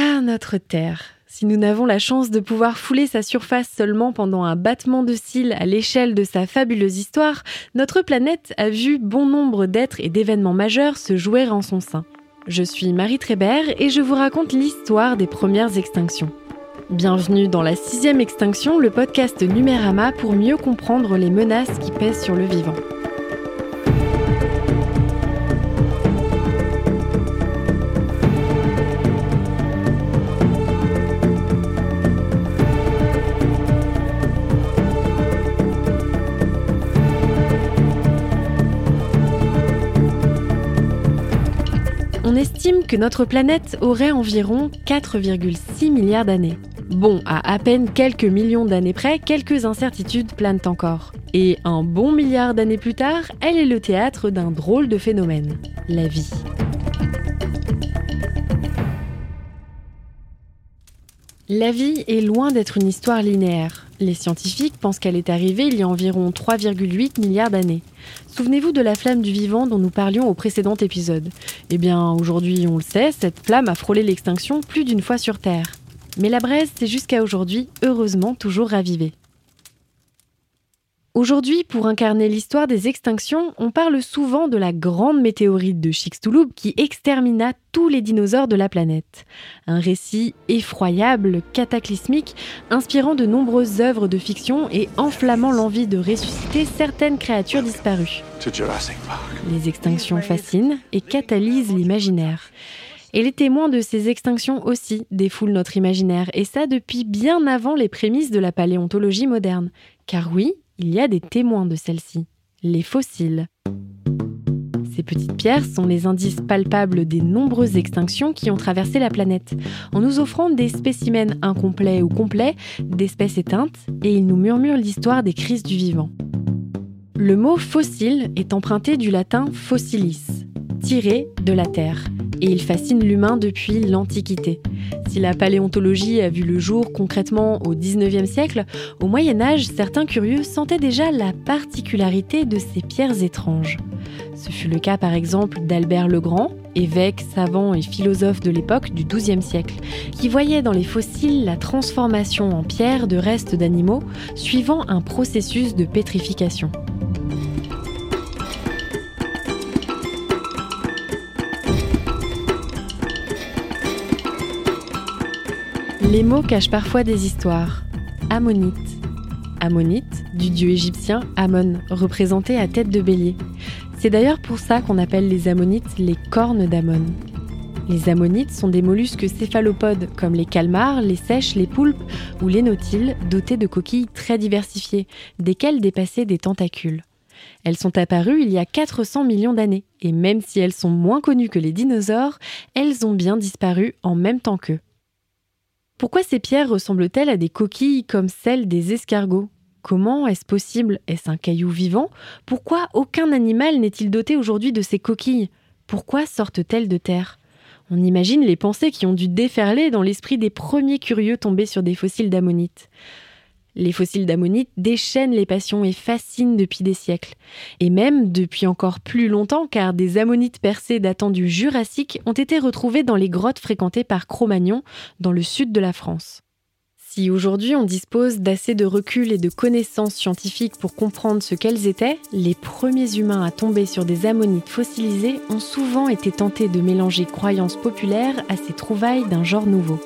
Ah, notre Terre. Si nous n'avons la chance de pouvoir fouler sa surface seulement pendant un battement de cils à l'échelle de sa fabuleuse histoire, notre planète a vu bon nombre d'êtres et d'événements majeurs se jouer en son sein. Je suis Marie Trébert et je vous raconte l'histoire des premières extinctions. Bienvenue dans la sixième extinction, le podcast Numérama pour mieux comprendre les menaces qui pèsent sur le vivant. Estime que notre planète aurait environ 4,6 milliards d'années. Bon, à à peine quelques millions d'années près, quelques incertitudes planent encore. Et un bon milliard d'années plus tard, elle est le théâtre d'un drôle de phénomène, la vie. La vie est loin d'être une histoire linéaire. Les scientifiques pensent qu'elle est arrivée il y a environ 3,8 milliards d'années. Souvenez-vous de la flamme du vivant dont nous parlions au précédent épisode. Eh bien, aujourd'hui, on le sait, cette flamme a frôlé l'extinction plus d'une fois sur Terre. Mais la braise s'est jusqu'à aujourd'hui, heureusement, toujours ravivée. Aujourd'hui, pour incarner l'histoire des extinctions, on parle souvent de la grande météorite de Chicxulub qui extermina tous les dinosaures de la planète. Un récit effroyable, cataclysmique, inspirant de nombreuses œuvres de fiction et enflammant l'envie de ressusciter certaines créatures disparues. Les extinctions fascinent et catalysent l'imaginaire. Et les témoins de ces extinctions aussi défoulent notre imaginaire, et ça depuis bien avant les prémices de la paléontologie moderne. Car oui, il y a des témoins de celle-ci, les fossiles. Ces petites pierres sont les indices palpables des nombreuses extinctions qui ont traversé la planète, en nous offrant des spécimens incomplets ou complets, d'espèces éteintes, et ils nous murmurent l'histoire des crises du vivant. Le mot fossile est emprunté du latin fossilis, tiré de la terre, et il fascine l'humain depuis l'Antiquité. La paléontologie a vu le jour concrètement au XIXe siècle, au Moyen Âge, certains curieux sentaient déjà la particularité de ces pierres étranges. Ce fut le cas par exemple d'Albert le Grand, évêque, savant et philosophe de l'époque du XIIe siècle, qui voyait dans les fossiles la transformation en pierre de restes d'animaux suivant un processus de pétrification. Les mots cachent parfois des histoires. Ammonite. Ammonite, du dieu égyptien Ammon, représenté à tête de bélier. C'est d'ailleurs pour ça qu'on appelle les ammonites les cornes d'Ammon. Les ammonites sont des mollusques céphalopodes comme les calmars, les sèches, les poulpes ou les nautiles dotés de coquilles très diversifiées, desquelles dépassaient des tentacules. Elles sont apparues il y a 400 millions d'années, et même si elles sont moins connues que les dinosaures, elles ont bien disparu en même temps qu'eux. Pourquoi ces pierres ressemblent-elles à des coquilles comme celles des escargots? Comment est-ce possible? Est-ce un caillou vivant? Pourquoi aucun animal n'est-il doté aujourd'hui de ces coquilles? Pourquoi sortent-elles de terre? On imagine les pensées qui ont dû déferler dans l'esprit des premiers curieux tombés sur des fossiles d'ammonites. Les fossiles d'ammonites déchaînent les passions et fascinent depuis des siècles. Et même depuis encore plus longtemps, car des ammonites percées datant du Jurassique ont été retrouvées dans les grottes fréquentées par Cro-Magnon, dans le sud de la France. Si aujourd'hui on dispose d'assez de recul et de connaissances scientifiques pour comprendre ce qu'elles étaient, les premiers humains à tomber sur des ammonites fossilisées ont souvent été tentés de mélanger croyances populaires à ces trouvailles d'un genre nouveau.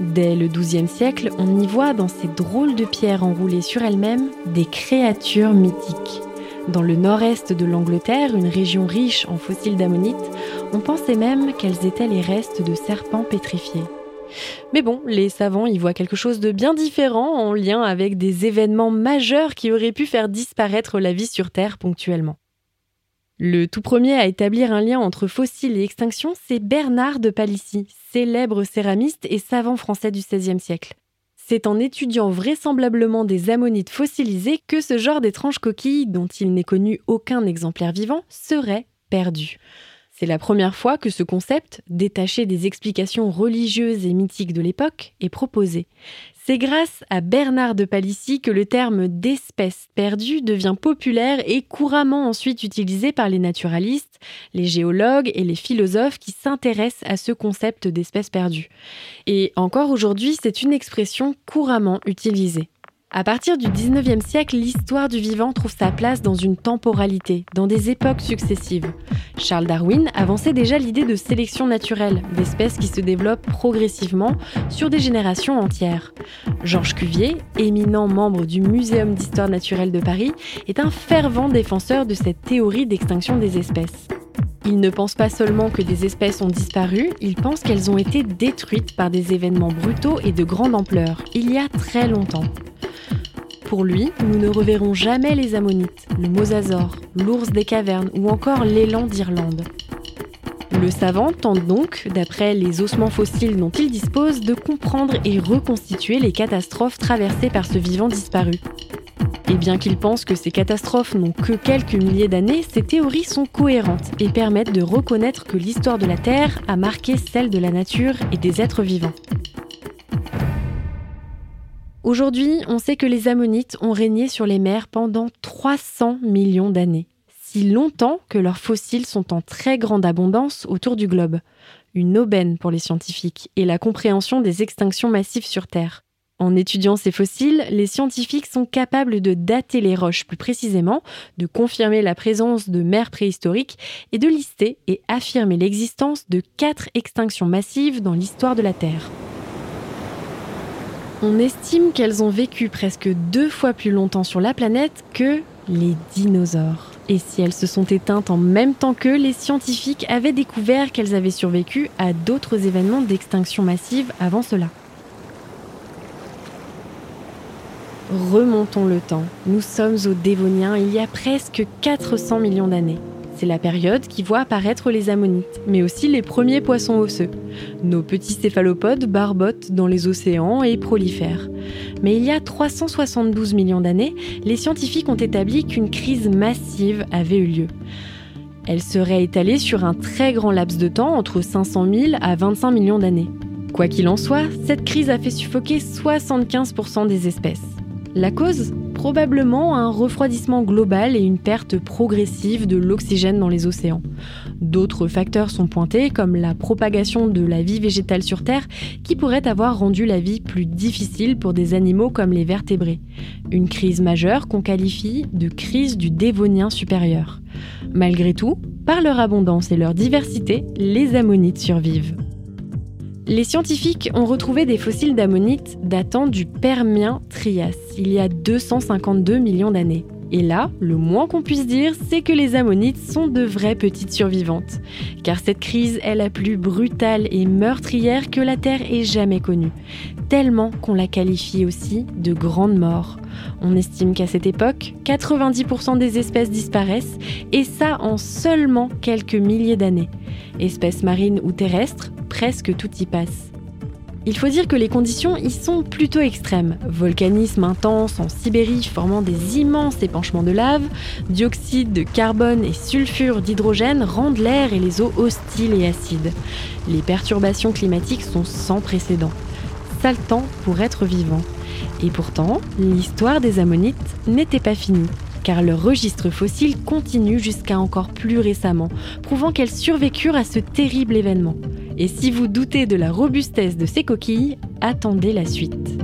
Dès le XIIe siècle, on y voit dans ces drôles de pierres enroulées sur elles-mêmes des créatures mythiques. Dans le nord-est de l'Angleterre, une région riche en fossiles d'ammonites, on pensait même qu'elles étaient les restes de serpents pétrifiés. Mais bon, les savants y voient quelque chose de bien différent en lien avec des événements majeurs qui auraient pu faire disparaître la vie sur Terre ponctuellement. Le tout premier à établir un lien entre fossiles et extinction, c'est Bernard de Palissy, célèbre céramiste et savant français du XVIe siècle. C'est en étudiant vraisemblablement des ammonites fossilisés que ce genre d'étranges coquilles, dont il n'est connu aucun exemplaire vivant, serait perdu. C'est la première fois que ce concept, détaché des explications religieuses et mythiques de l'époque, est proposé. C'est grâce à Bernard de Palissy que le terme d'espèce perdue devient populaire et couramment ensuite utilisé par les naturalistes, les géologues et les philosophes qui s'intéressent à ce concept d'espèce perdue. Et encore aujourd'hui, c'est une expression couramment utilisée. À partir du 19e siècle, l'histoire du vivant trouve sa place dans une temporalité, dans des époques successives. Charles Darwin avançait déjà l'idée de sélection naturelle, d'espèces qui se développent progressivement sur des générations entières. Georges Cuvier, éminent membre du Muséum d'histoire naturelle de Paris, est un fervent défenseur de cette théorie d'extinction des espèces. Il ne pense pas seulement que des espèces ont disparu, il pense qu'elles ont été détruites par des événements brutaux et de grande ampleur, il y a très longtemps. Pour lui, nous ne reverrons jamais les ammonites, le mosasaure, l'ours des cavernes ou encore l'élan d'Irlande. Le savant tente donc, d'après les ossements fossiles dont il dispose, de comprendre et reconstituer les catastrophes traversées par ce vivant disparu. Et bien qu'il pense que ces catastrophes n'ont que quelques milliers d'années, ces théories sont cohérentes et permettent de reconnaître que l'histoire de la Terre a marqué celle de la nature et des êtres vivants. Aujourd'hui, on sait que les Ammonites ont régné sur les mers pendant 300 millions d'années, si longtemps que leurs fossiles sont en très grande abondance autour du globe. Une aubaine pour les scientifiques et la compréhension des extinctions massives sur Terre. En étudiant ces fossiles, les scientifiques sont capables de dater les roches plus précisément, de confirmer la présence de mers préhistoriques et de lister et affirmer l'existence de quatre extinctions massives dans l'histoire de la Terre. On estime qu'elles ont vécu presque deux fois plus longtemps sur la planète que les dinosaures. Et si elles se sont éteintes en même temps qu'eux, les scientifiques avaient découvert qu'elles avaient survécu à d'autres événements d'extinction massive avant cela. Remontons le temps. Nous sommes au Dévonien il y a presque 400 millions d'années. C'est la période qui voit apparaître les ammonites, mais aussi les premiers poissons osseux. Nos petits céphalopodes barbotent dans les océans et prolifèrent. Mais il y a 372 millions d'années, les scientifiques ont établi qu'une crise massive avait eu lieu. Elle serait étalée sur un très grand laps de temps, entre 500 000 à 25 millions d'années. Quoi qu'il en soit, cette crise a fait suffoquer 75% des espèces. La cause Probablement un refroidissement global et une perte progressive de l'oxygène dans les océans. D'autres facteurs sont pointés, comme la propagation de la vie végétale sur Terre, qui pourrait avoir rendu la vie plus difficile pour des animaux comme les vertébrés. Une crise majeure qu'on qualifie de crise du dévonien supérieur. Malgré tout, par leur abondance et leur diversité, les ammonites survivent. Les scientifiques ont retrouvé des fossiles d'ammonites datant du Permien-Trias, il y a 252 millions d'années. Et là, le moins qu'on puisse dire, c'est que les ammonites sont de vraies petites survivantes. Car cette crise est la plus brutale et meurtrière que la Terre ait jamais connue. Tellement qu'on la qualifie aussi de grande mort. On estime qu'à cette époque, 90% des espèces disparaissent, et ça en seulement quelques milliers d'années. Espèces marines ou terrestres, presque tout y passe. Il faut dire que les conditions y sont plutôt extrêmes. Volcanisme intense en Sibérie formant des immenses épanchements de lave, dioxyde de carbone et sulfure d'hydrogène rendent l'air et les eaux hostiles et acides. Les perturbations climatiques sont sans précédent. Sale temps pour être vivant. Et pourtant, l'histoire des ammonites n'était pas finie car leur registre fossile continue jusqu'à encore plus récemment, prouvant qu'elles survécurent à ce terrible événement. Et si vous doutez de la robustesse de ces coquilles, attendez la suite.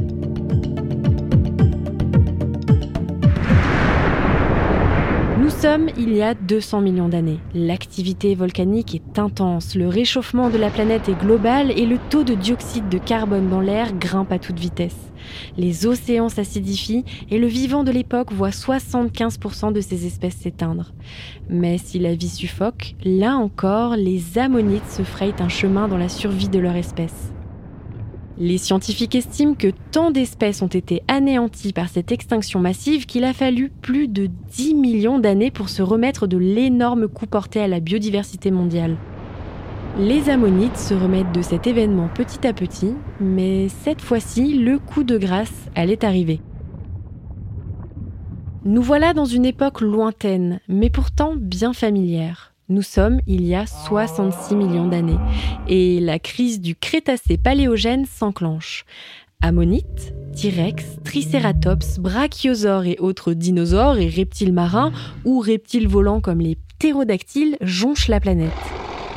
Sommes il y a 200 millions d'années. L'activité volcanique est intense, le réchauffement de la planète est global et le taux de dioxyde de carbone dans l'air grimpe à toute vitesse. Les océans s'acidifient et le vivant de l'époque voit 75% de ses espèces s'éteindre. Mais si la vie suffoque, là encore, les ammonites se frayent un chemin dans la survie de leur espèce. Les scientifiques estiment que tant d'espèces ont été anéanties par cette extinction massive qu'il a fallu plus de 10 millions d'années pour se remettre de l'énorme coup porté à la biodiversité mondiale. Les ammonites se remettent de cet événement petit à petit, mais cette fois-ci, le coup de grâce allait arriver. Nous voilà dans une époque lointaine, mais pourtant bien familière. Nous sommes il y a 66 millions d'années et la crise du Crétacé paléogène s'enclenche. Ammonites, T-rex, Triceratops, Brachiosaures et autres dinosaures et reptiles marins ou reptiles volants comme les ptérodactyles jonchent la planète.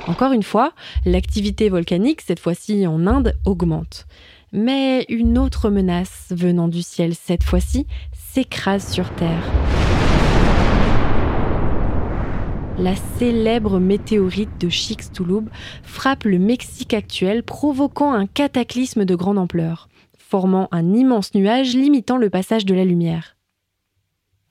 Encore une fois, l'activité volcanique, cette fois-ci en Inde, augmente. Mais une autre menace venant du ciel cette fois-ci s'écrase sur Terre la célèbre météorite de Chicxulub frappe le Mexique actuel, provoquant un cataclysme de grande ampleur, formant un immense nuage limitant le passage de la lumière.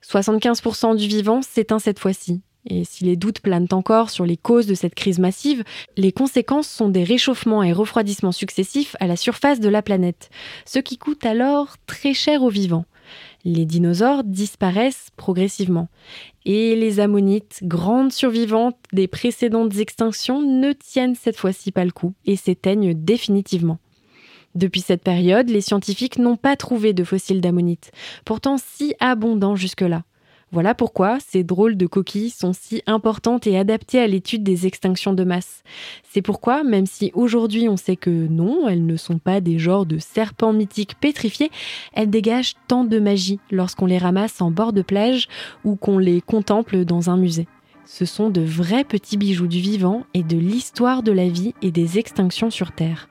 75% du vivant s'éteint cette fois-ci. Et si les doutes planent encore sur les causes de cette crise massive, les conséquences sont des réchauffements et refroidissements successifs à la surface de la planète, ce qui coûte alors très cher aux vivants les dinosaures disparaissent progressivement. Et les ammonites, grandes survivantes des précédentes extinctions, ne tiennent cette fois-ci pas le coup et s'éteignent définitivement. Depuis cette période, les scientifiques n'ont pas trouvé de fossiles d'ammonites, pourtant si abondants jusque-là. Voilà pourquoi ces drôles de coquilles sont si importantes et adaptées à l'étude des extinctions de masse. C'est pourquoi, même si aujourd'hui on sait que non, elles ne sont pas des genres de serpents mythiques pétrifiés, elles dégagent tant de magie lorsqu'on les ramasse en bord de plage ou qu'on les contemple dans un musée. Ce sont de vrais petits bijoux du vivant et de l'histoire de la vie et des extinctions sur Terre.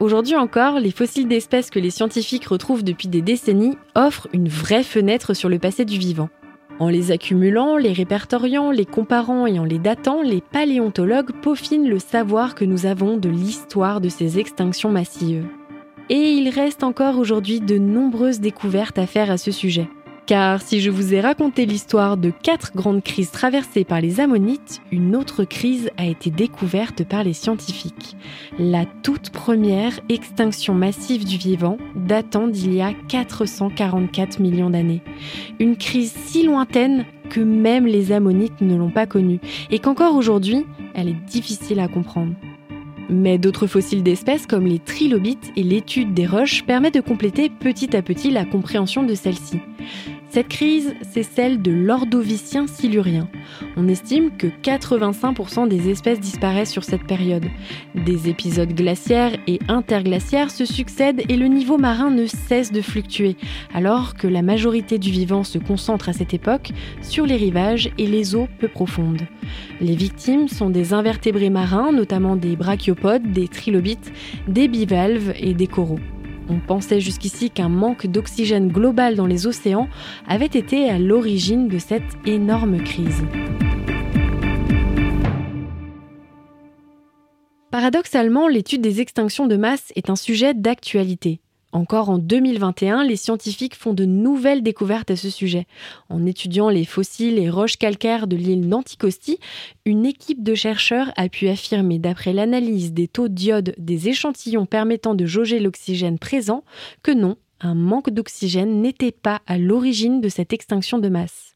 Aujourd'hui encore, les fossiles d'espèces que les scientifiques retrouvent depuis des décennies offrent une vraie fenêtre sur le passé du vivant. En les accumulant, les répertoriant, les comparant et en les datant, les paléontologues peaufinent le savoir que nous avons de l'histoire de ces extinctions massives. Et il reste encore aujourd'hui de nombreuses découvertes à faire à ce sujet. Car si je vous ai raconté l'histoire de quatre grandes crises traversées par les ammonites, une autre crise a été découverte par les scientifiques. La toute première extinction massive du vivant datant d'il y a 444 millions d'années. Une crise si lointaine que même les ammonites ne l'ont pas connue et qu'encore aujourd'hui, elle est difficile à comprendre. Mais d'autres fossiles d'espèces comme les trilobites et l'étude des roches permettent de compléter petit à petit la compréhension de celle-ci. Cette crise, c'est celle de l'ordovicien silurien. On estime que 85% des espèces disparaissent sur cette période. Des épisodes glaciaires et interglaciaires se succèdent et le niveau marin ne cesse de fluctuer, alors que la majorité du vivant se concentre à cette époque sur les rivages et les eaux peu profondes. Les victimes sont des invertébrés marins, notamment des brachiopodes, des trilobites, des bivalves et des coraux. On pensait jusqu'ici qu'un manque d'oxygène global dans les océans avait été à l'origine de cette énorme crise. Paradoxalement, l'étude des extinctions de masse est un sujet d'actualité. Encore en 2021, les scientifiques font de nouvelles découvertes à ce sujet. En étudiant les fossiles et roches calcaires de l'île d'Anticosti, une équipe de chercheurs a pu affirmer, d'après l'analyse des taux d'iode des échantillons permettant de jauger l'oxygène présent, que non, un manque d'oxygène n'était pas à l'origine de cette extinction de masse.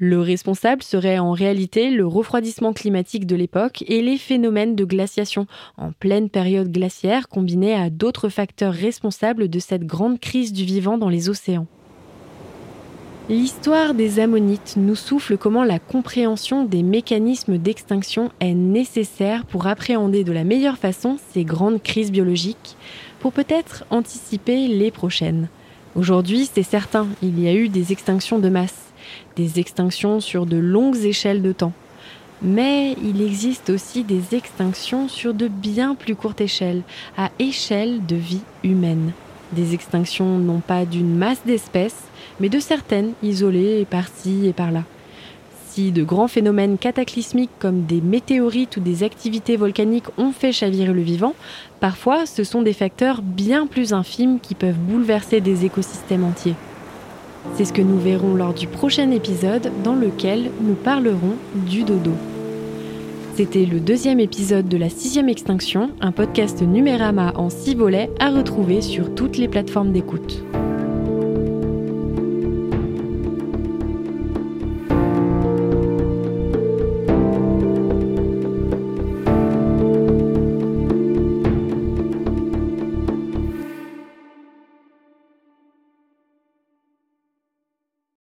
Le responsable serait en réalité le refroidissement climatique de l'époque et les phénomènes de glaciation en pleine période glaciaire combinés à d'autres facteurs responsables de cette grande crise du vivant dans les océans. L'histoire des ammonites nous souffle comment la compréhension des mécanismes d'extinction est nécessaire pour appréhender de la meilleure façon ces grandes crises biologiques, pour peut-être anticiper les prochaines. Aujourd'hui, c'est certain, il y a eu des extinctions de masse des extinctions sur de longues échelles de temps. Mais il existe aussi des extinctions sur de bien plus courtes échelles, à échelle de vie humaine. Des extinctions non pas d'une masse d'espèces, mais de certaines isolées par-ci et par-là. Si de grands phénomènes cataclysmiques comme des météorites ou des activités volcaniques ont fait chavirer le vivant, parfois ce sont des facteurs bien plus infimes qui peuvent bouleverser des écosystèmes entiers. C'est ce que nous verrons lors du prochain épisode dans lequel nous parlerons du dodo. C'était le deuxième épisode de la sixième extinction, un podcast Numérama en six volets à retrouver sur toutes les plateformes d'écoute.